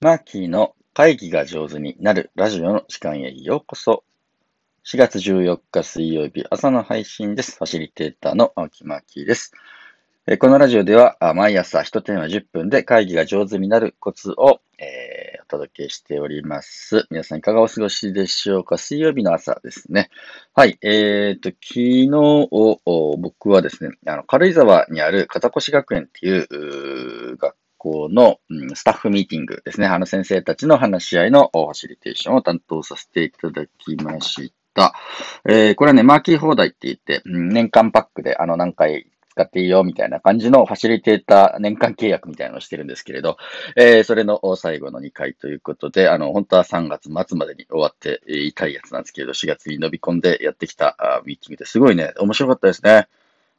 マーキーの会議が上手になるラジオの時間へようこそ。4月14日水曜日朝の配信です。ファシリテーターの青木マーキーです。このラジオでは毎朝1テーマ10分で会議が上手になるコツを、お届けしております。皆さんいかがお過ごしでしょうか？水曜日の朝ですね。はい。えっ、ー、と、昨日、僕はですね、あの、軽井沢にある風越学園っていう学校の、うん、スタッフミーティングですね。あの先生たちの話し合いのファシリテーションを担当させていただきました。えー、これはね、マーキー放題って言って、年間パックであの何回使っていいよみたいな感じのファシリテーター年間契約みたいなのをしてるんですけれど、えー、それの最後の2回ということで、あの、本当は3月末までに終わっていたいやつなんですけれど、4月に伸び込んでやってきたミーティングですごいね、面白かったですね。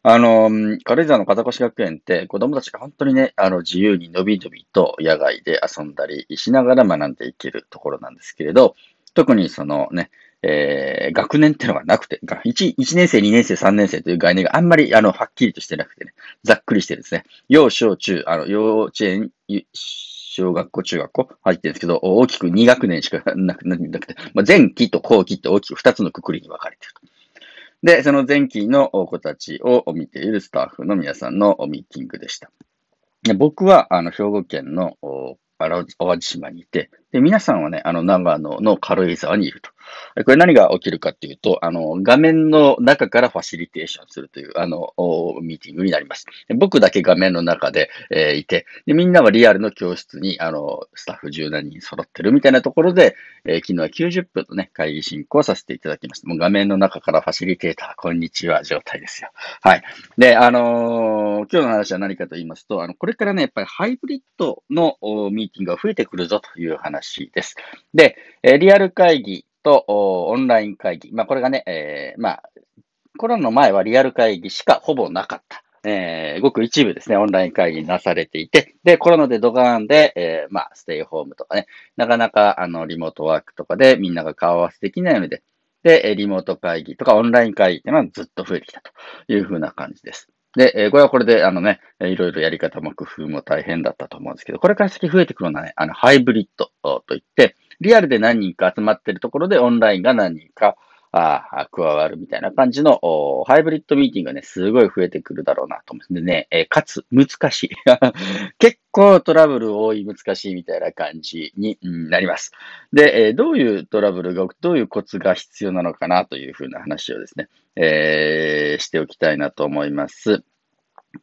あの、軽井沢の風越学園って子供たちが本当にね、あの、自由にのびのびと野外で遊んだりしながら学んでいけるところなんですけれど、特にそのね、えー、学年ってのがなくて、1、1年生、2年生、3年生という概念があんまり、あの、はっきりとしてなくてね、ざっくりしてですね、幼小中、あの、幼稚園、小学校、中学校入ってるんですけど、大きく2学年しかなくなくて、まあ、前期と後期って大きく2つのくくりに分かれてると。で、その前期の子たちを見ているスタッフの皆さんのミーティングでした。僕は、あの、兵庫県の淡路島にいて、で、皆さんはね、あの、長野の軽井沢にいると。これ何が起きるかっていうと、あの、画面の中からファシリテーションするという、あの、ミーティングになります。僕だけ画面の中で、えー、いてで、みんなはリアルの教室に、あの、スタッフ十何人揃ってるみたいなところで、えー、昨日は90分のね、会議進行させていただきました。もう画面の中からファシリテーター、こんにちは、状態ですよ。はい。で、あのー、今日の話は何かと言いますと、あの、これからね、やっぱりハイブリッドのミーティングが増えてくるぞという話です。で、えリアル会議とオンライン会議。まあ、これがね、えー、まあ、コロナの前はリアル会議しかほぼなかった。えー、ごく一部ですね、オンライン会議なされていて、で、コロナでドガーンで、えー、まあ、ステイホームとかね、なかなか、あの、リモートワークとかでみんなが顔合わせできないので、で、リモート会議とかオンライン会議っていうのはずっと増えてきたというふうな感じです。で、えこれはこれで、あのね、いろいろやり方も工夫も大変だったと思うんですけど、これから先増えてくるのはね、あの、ハイブリッドといって、リアルで何人か集まってるところでオンラインが何人かあ加わるみたいな感じのハイブリッドミーティングがね、すごい増えてくるだろうなと思うんですね。えー、かつ、難しい。結構トラブル多い、難しいみたいな感じになります。で、えー、どういうトラブルが、どういうコツが必要なのかなというふうな話をですね、えー、しておきたいなと思います。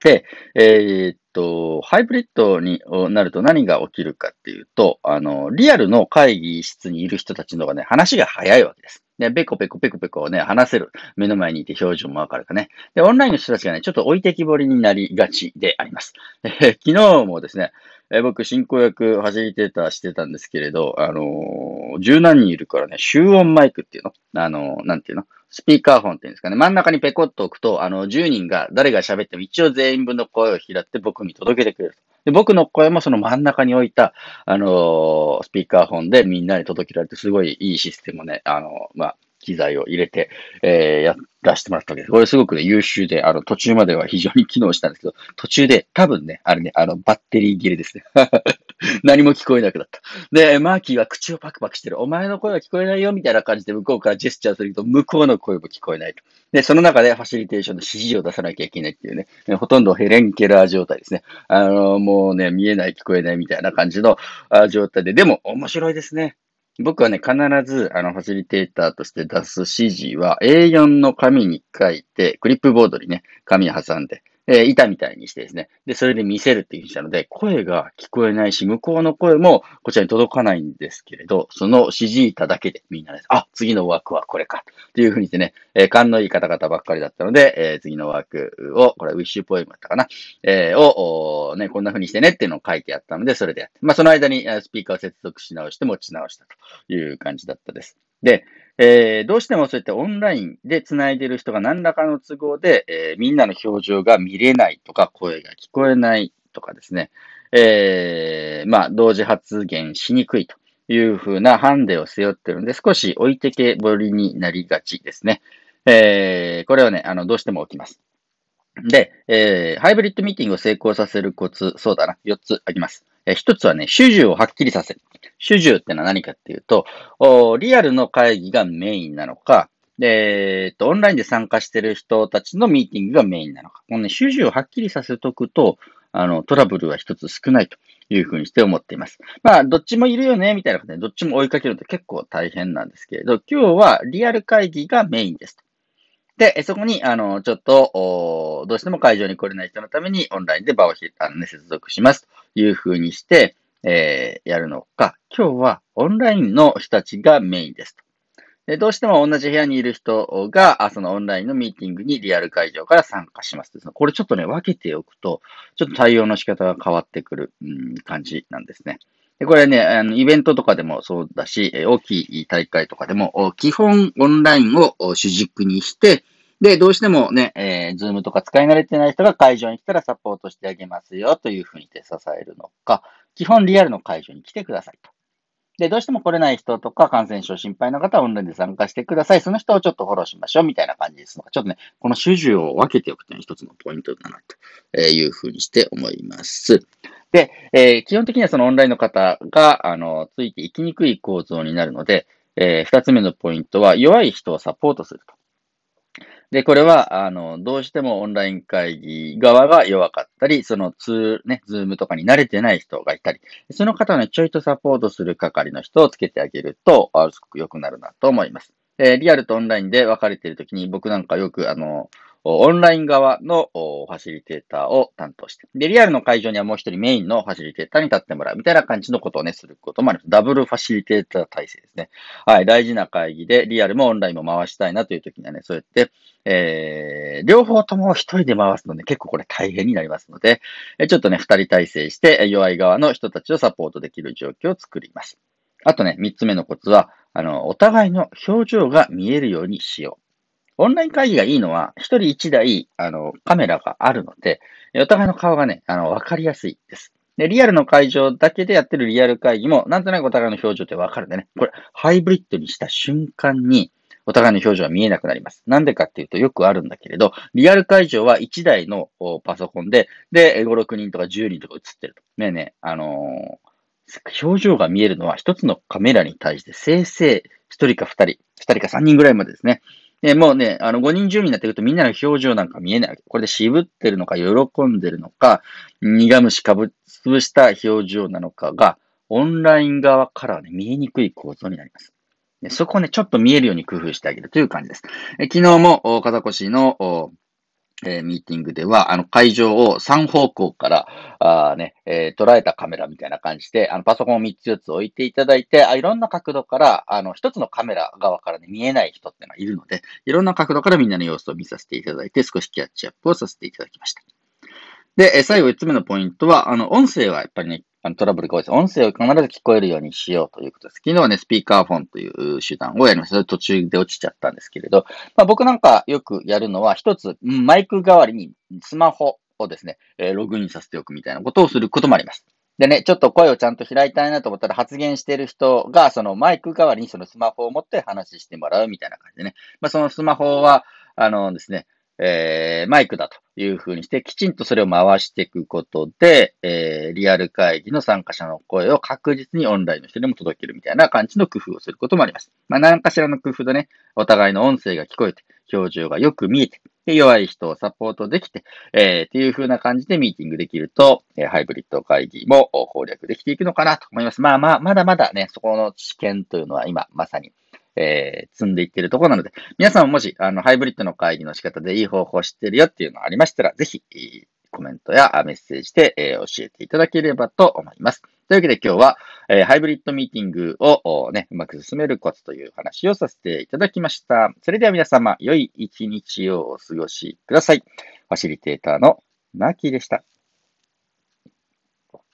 で、えー、っと、ハイブリッドになると何が起きるかっていうと、あの、リアルの会議室にいる人たちの方がね、話が早いわけです。ね、ペコペコペコペコね、話せる。目の前にいて表情もわかるかね。で、オンラインの人たちがね、ちょっと置いてきぼりになりがちであります。えー、昨日もですね、えー、僕、進行役、ファシリテーターしてたんですけれど、あのー、十何人いるからね、集音マイクっていうの？あのー、なんていうの？スピーカーフォンっていうんですかね。真ん中にペコッと置くと、あの、10人が誰が喋っても一応全員分の声を拾って僕に届けてくれる。で僕の声もその真ん中に置いた、あのー、スピーカーフォンでみんなに届けられて、すごいいいシステムをね、あのー、まあ、機材を入れて、えー、やらせてもらったわけです。これすごくね、優秀で、あの、途中までは非常に機能したんですけど、途中で多分ね、あれね、あの、バッテリー切れですね。何も聞こえなくなった。で、マーキーは口をパクパクしてる。お前の声は聞こえないよ、みたいな感じで向こうからジェスチャーすると、向こうの声も聞こえないと。で、その中でファシリテーションの指示を出さなきゃいけないっていうね、ほとんどヘレンケラー状態ですね。あの、もうね、見えない、聞こえないみたいな感じの状態で、でも面白いですね。僕はね、必ず、あの、ファシリテーターとして出す指示は、A4 の紙に書いて、クリップボードにね、紙挟んで、えー、板みたいにしてですね。で、それで見せるっていうふうにしたので、声が聞こえないし、向こうの声もこちらに届かないんですけれど、その指示板だけでみんなで、あ、次の枠はこれか。っていうふうにしてね、えー、勘のいい方々ばっかりだったので、えー、次の枠を、これウィッシュポエムだったかな、えー、を、ね、こんなふうにしてねっていうのを書いてあったので、それでやって。まあ、その間にスピーカーを接続し直して持ち直したという感じだったです。で、えー、どうしてもそうやってオンラインで繋いでる人が何らかの都合で、えー、みんなの表情が見れないとか、声が聞こえないとかですね、えー、まあ、同時発言しにくいというふうなハンデを背負ってるので、少し置いてけぼりになりがちですね。えー、これはね、あの、どうしても起きます。で、えー、ハイブリッドミーティングを成功させるコツ、そうだな、4つあります。え一つはね、主従をはっきりさせる。主従ってのは何かっていうと、おリアルの会議がメインなのか、で、えっと、オンラインで参加してる人たちのミーティングがメインなのか。このね、主従をはっきりさせとくと、あの、トラブルは一つ少ないというふうにして思っています。まあ、どっちもいるよね、みたいな感じで、どっちも追いかけるのって結構大変なんですけれど、今日はリアル会議がメインですと。で、そこに、あの、ちょっと、どうしても会場に来れない人のためにオンラインで場をひあの、ね、接続しますというふうにして、えー、やるのか、今日はオンラインの人たちがメインですと。でどうしても同じ部屋にいる人が、そのオンラインのミーティングにリアル会場から参加します。これちょっとね、分けておくと、ちょっと対応の仕方が変わってくる、うん、感じなんですね。でこれね、あの、イベントとかでもそうだし、大きい大会とかでも、基本オンラインを主軸にして、で、どうしてもね、えー、ズームとか使い慣れてない人が会場に来たらサポートしてあげますよというふうにして支えるのか、基本リアルの会場に来てくださいと。で、どうしても来れない人とか感染症心配な方はオンラインで参加してください。その人をちょっとフォローしましょうみたいな感じですのが、ちょっとね、この主従を分けておくというのは一つのポイントだなというふうにして思います。で、えー、基本的にはそのオンラインの方が、あの、ついていきにくい構造になるので、えー、二つ目のポイントは弱い人をサポートすると。で、これは、あの、どうしてもオンライン会議側が弱かったり、そのツー、ね、ズームとかに慣れてない人がいたり、その方のちょいとサポートする係の人をつけてあげると、あすごく良くなるなと思います。えリアルとオンラインで分かれているときに、僕なんかよく、あの、オンライン側のファシリテーターを担当して、で、リアルの会場にはもう一人メインのファシリテーターに立ってもらうみたいな感じのことをね、することもあります。ダブルファシリテーター体制ですね。はい、大事な会議で、リアルもオンラインも回したいなという時にはね、そうやって、えー、両方とも一人で回すので、結構これ大変になりますので、ちょっとね、二人体制して、弱い側の人たちをサポートできる状況を作ります。あとね、三つ目のコツは、あの、お互いの表情が見えるようにしよう。オンライン会議がいいのは、一人一台、あの、カメラがあるので、お互いの顔がね、あの、わかりやすいです。で、リアルの会場だけでやってるリアル会議も、なんとなくお互いの表情ってわかるんでね。これ、ハイブリッドにした瞬間に、お互いの表情は見えなくなります。なんでかっていうとよくあるんだけれど、リアル会場は1台のパソコンで、で、5、6人とか10人とか映ってると。ねえねえ、あのー、表情が見えるのは一つのカメラに対してせいぜい1人か2人、2人か3人ぐらいまでですね。で、もうね、あの、5人10人になってくるとみんなの表情なんか見えない。これで渋ってるのか、喜んでるのか、苦虫かぶ潰した表情なのかが、オンライン側からはね、見えにくい構造になります。そこをね、ちょっと見えるように工夫してあげるという感じです。え昨日も、肩越のえー、ミーティングでは、あの、会場を3方向から、あね、えー、捉えたカメラみたいな感じで、あの、パソコンを3つ4つ置いていただいて、あいろんな角度から、あの、1つのカメラ側からね、見えない人ってのがいるので、いろんな角度からみんなの様子を見させていただいて、少しキャッチアップをさせていただきました。で、最後5つ目のポイントは、あの、音声はやっぱりね、あのトラブルが多いです。音声を必ず聞こえるようにしようということです。昨日はね、スピーカーフォンという手段をやりました。途中で落ちちゃったんですけれど、まあ、僕なんかよくやるのは、一つ、マイク代わりにスマホをですね、えログインさせておくみたいなことをすることもあります。でね、ちょっと声をちゃんと開いたいなと思ったら発言してる人が、そのマイク代わりにそのスマホを持って話してもらうみたいな感じでね。まあ、そのスマホは、あのですね、えー、マイクだというふうにして、きちんとそれを回していくことで、えー、リアル会議の参加者の声を確実にオンラインの人にも届けるみたいな感じの工夫をすることもあります。まあ、何かしらの工夫でね、お互いの音声が聞こえて、表情がよく見えて、弱い人をサポートできて、えー、っていう風な感じでミーティングできると、えー、ハイブリッド会議も攻略できていくのかなと思います。まあまあ、まだまだね、そこの知見というのは今、まさに、えー、積んでいってるところなので、皆さんももし、あの、ハイブリッドの会議の仕方でいい方法を知ってるよっていうのがありましたら、ぜひ、コメントやメッセージで、えー、教えていただければと思います。というわけで今日は、えー、ハイブリッドミーティングをね、うまく進めるコツという話をさせていただきました。それでは皆様、良い一日をお過ごしください。ファシリテーターのマーキーでした。